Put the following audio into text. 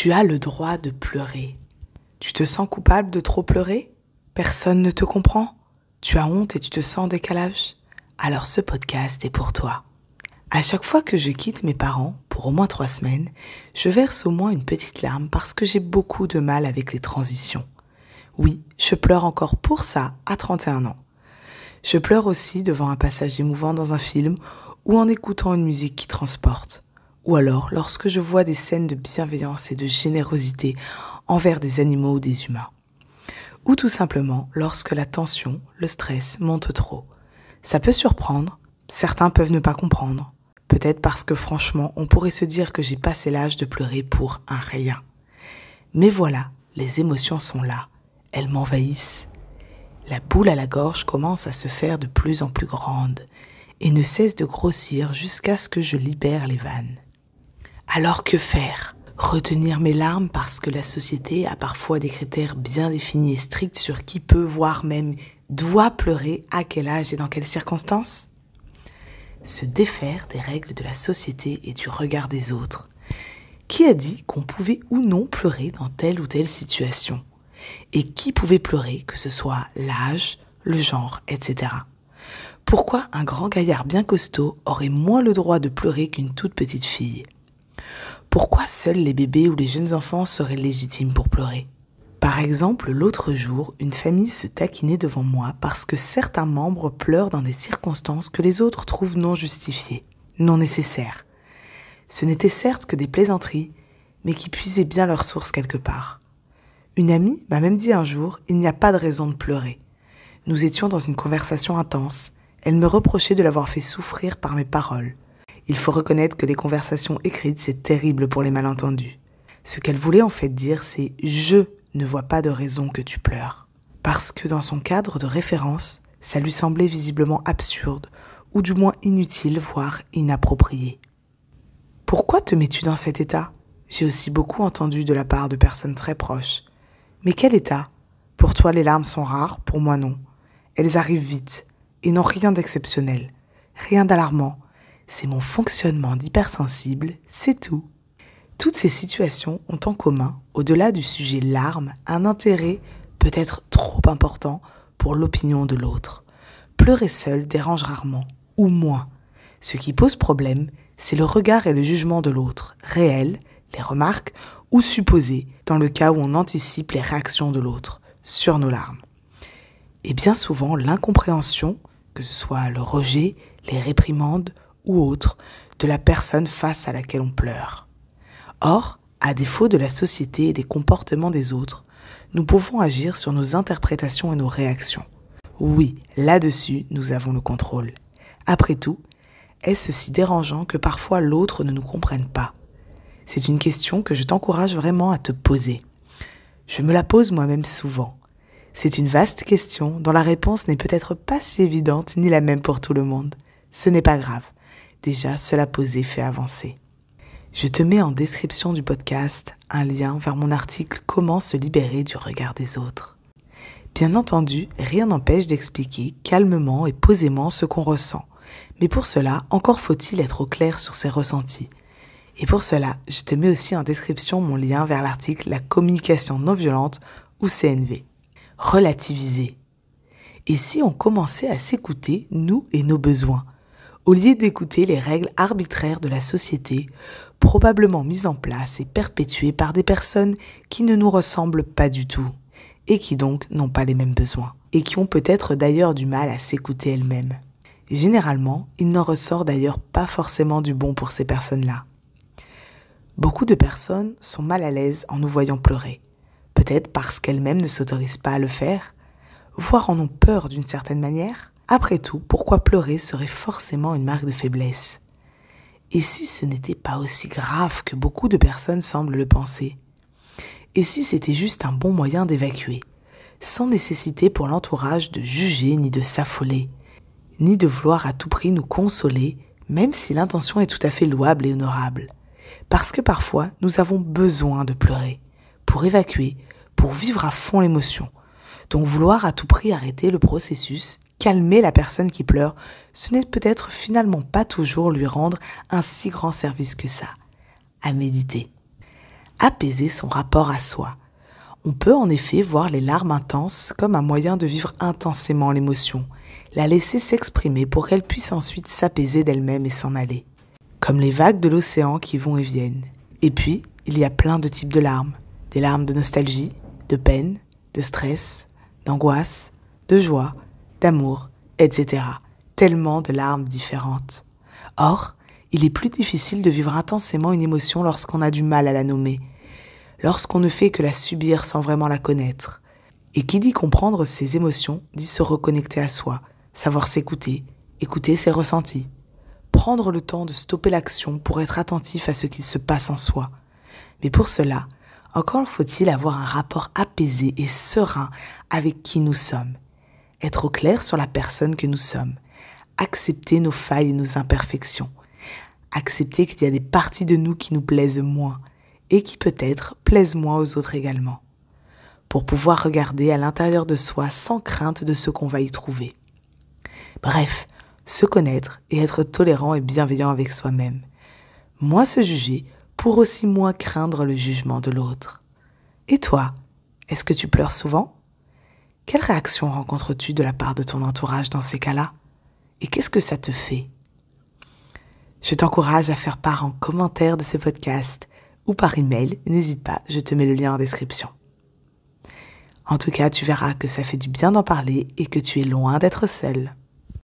Tu as le droit de pleurer. Tu te sens coupable de trop pleurer? Personne ne te comprend? Tu as honte et tu te sens en décalage? Alors ce podcast est pour toi. À chaque fois que je quitte mes parents, pour au moins trois semaines, je verse au moins une petite larme parce que j'ai beaucoup de mal avec les transitions. Oui, je pleure encore pour ça à 31 ans. Je pleure aussi devant un passage émouvant dans un film ou en écoutant une musique qui transporte ou alors lorsque je vois des scènes de bienveillance et de générosité envers des animaux ou des humains. Ou tout simplement lorsque la tension, le stress monte trop. Ça peut surprendre, certains peuvent ne pas comprendre, peut-être parce que franchement on pourrait se dire que j'ai passé l'âge de pleurer pour un rien. Mais voilà, les émotions sont là, elles m'envahissent. La boule à la gorge commence à se faire de plus en plus grande et ne cesse de grossir jusqu'à ce que je libère les vannes. Alors que faire? Retenir mes larmes parce que la société a parfois des critères bien définis et stricts sur qui peut, voire même doit pleurer, à quel âge et dans quelles circonstances? Se défaire des règles de la société et du regard des autres. Qui a dit qu'on pouvait ou non pleurer dans telle ou telle situation? Et qui pouvait pleurer, que ce soit l'âge, le genre, etc. Pourquoi un grand gaillard bien costaud aurait moins le droit de pleurer qu'une toute petite fille? Pourquoi seuls les bébés ou les jeunes enfants seraient légitimes pour pleurer? Par exemple, l'autre jour, une famille se taquinait devant moi parce que certains membres pleurent dans des circonstances que les autres trouvent non justifiées, non nécessaires. Ce n'était certes que des plaisanteries, mais qui puisaient bien leur source quelque part. Une amie m'a même dit un jour, il n'y a pas de raison de pleurer. Nous étions dans une conversation intense. Elle me reprochait de l'avoir fait souffrir par mes paroles. Il faut reconnaître que les conversations écrites, c'est terrible pour les malentendus. Ce qu'elle voulait en fait dire, c'est je ne vois pas de raison que tu pleures. Parce que dans son cadre de référence, ça lui semblait visiblement absurde, ou du moins inutile, voire inapproprié. Pourquoi te mets-tu dans cet état? J'ai aussi beaucoup entendu de la part de personnes très proches. Mais quel état? Pour toi, les larmes sont rares, pour moi non. Elles arrivent vite, et n'ont rien d'exceptionnel, rien d'alarmant, c'est mon fonctionnement d'hypersensible, c'est tout. Toutes ces situations ont en commun, au-delà du sujet larmes, un intérêt peut-être trop important pour l'opinion de l'autre. Pleurer seul dérange rarement, ou moins. Ce qui pose problème, c'est le regard et le jugement de l'autre, réel, les remarques ou supposées, dans le cas où on anticipe les réactions de l'autre sur nos larmes. Et bien souvent, l'incompréhension, que ce soit le rejet, les réprimandes ou autre de la personne face à laquelle on pleure. Or, à défaut de la société et des comportements des autres, nous pouvons agir sur nos interprétations et nos réactions. Oui, là-dessus, nous avons le contrôle. Après tout, est-ce si dérangeant que parfois l'autre ne nous comprenne pas? C'est une question que je t'encourage vraiment à te poser. Je me la pose moi-même souvent. C'est une vaste question dont la réponse n'est peut-être pas si évidente ni la même pour tout le monde. Ce n'est pas grave. Déjà, cela posé fait avancer. Je te mets en description du podcast un lien vers mon article Comment se libérer du regard des autres. Bien entendu, rien n'empêche d'expliquer calmement et posément ce qu'on ressent. Mais pour cela, encore faut-il être au clair sur ses ressentis. Et pour cela, je te mets aussi en description mon lien vers l'article La communication non violente ou CNV. Relativiser. Et si on commençait à s'écouter, nous et nos besoins? Au lieu d'écouter les règles arbitraires de la société, probablement mises en place et perpétuées par des personnes qui ne nous ressemblent pas du tout, et qui donc n'ont pas les mêmes besoins, et qui ont peut-être d'ailleurs du mal à s'écouter elles-mêmes. Généralement, il n'en ressort d'ailleurs pas forcément du bon pour ces personnes-là. Beaucoup de personnes sont mal à l'aise en nous voyant pleurer, peut-être parce qu'elles-mêmes ne s'autorisent pas à le faire, voire en ont peur d'une certaine manière, après tout, pourquoi pleurer serait forcément une marque de faiblesse? Et si ce n'était pas aussi grave que beaucoup de personnes semblent le penser? Et si c'était juste un bon moyen d'évacuer, sans nécessité pour l'entourage de juger ni de s'affoler, ni de vouloir à tout prix nous consoler, même si l'intention est tout à fait louable et honorable? Parce que parfois, nous avons besoin de pleurer, pour évacuer, pour vivre à fond l'émotion. Donc vouloir à tout prix arrêter le processus calmer la personne qui pleure, ce n'est peut-être finalement pas toujours lui rendre un si grand service que ça. À méditer. apaiser son rapport à soi. On peut en effet voir les larmes intenses comme un moyen de vivre intensément l'émotion, la laisser s'exprimer pour qu'elle puisse ensuite s'apaiser d'elle-même et s'en aller. Comme les vagues de l'océan qui vont et viennent. Et puis, il y a plein de types de larmes. Des larmes de nostalgie, de peine, de stress, d'angoisse, de joie, d'amour, etc. Tellement de larmes différentes. Or, il est plus difficile de vivre intensément une émotion lorsqu'on a du mal à la nommer, lorsqu'on ne fait que la subir sans vraiment la connaître. Et qui dit comprendre ses émotions dit se reconnecter à soi, savoir s'écouter, écouter ses ressentis, prendre le temps de stopper l'action pour être attentif à ce qui se passe en soi. Mais pour cela, encore faut-il avoir un rapport apaisé et serein avec qui nous sommes, être au clair sur la personne que nous sommes, accepter nos failles et nos imperfections, accepter qu'il y a des parties de nous qui nous plaisent moins et qui peut-être plaisent moins aux autres également, pour pouvoir regarder à l'intérieur de soi sans crainte de ce qu'on va y trouver. Bref, se connaître et être tolérant et bienveillant avec soi-même. Moins se juger pour aussi moins craindre le jugement de l'autre. Et toi, est-ce que tu pleures souvent? Quelle réaction rencontres-tu de la part de ton entourage dans ces cas-là? Et qu'est-ce que ça te fait? Je t'encourage à faire part en commentaire de ce podcast ou par email, n'hésite pas, je te mets le lien en description. En tout cas, tu verras que ça fait du bien d'en parler et que tu es loin d'être seul.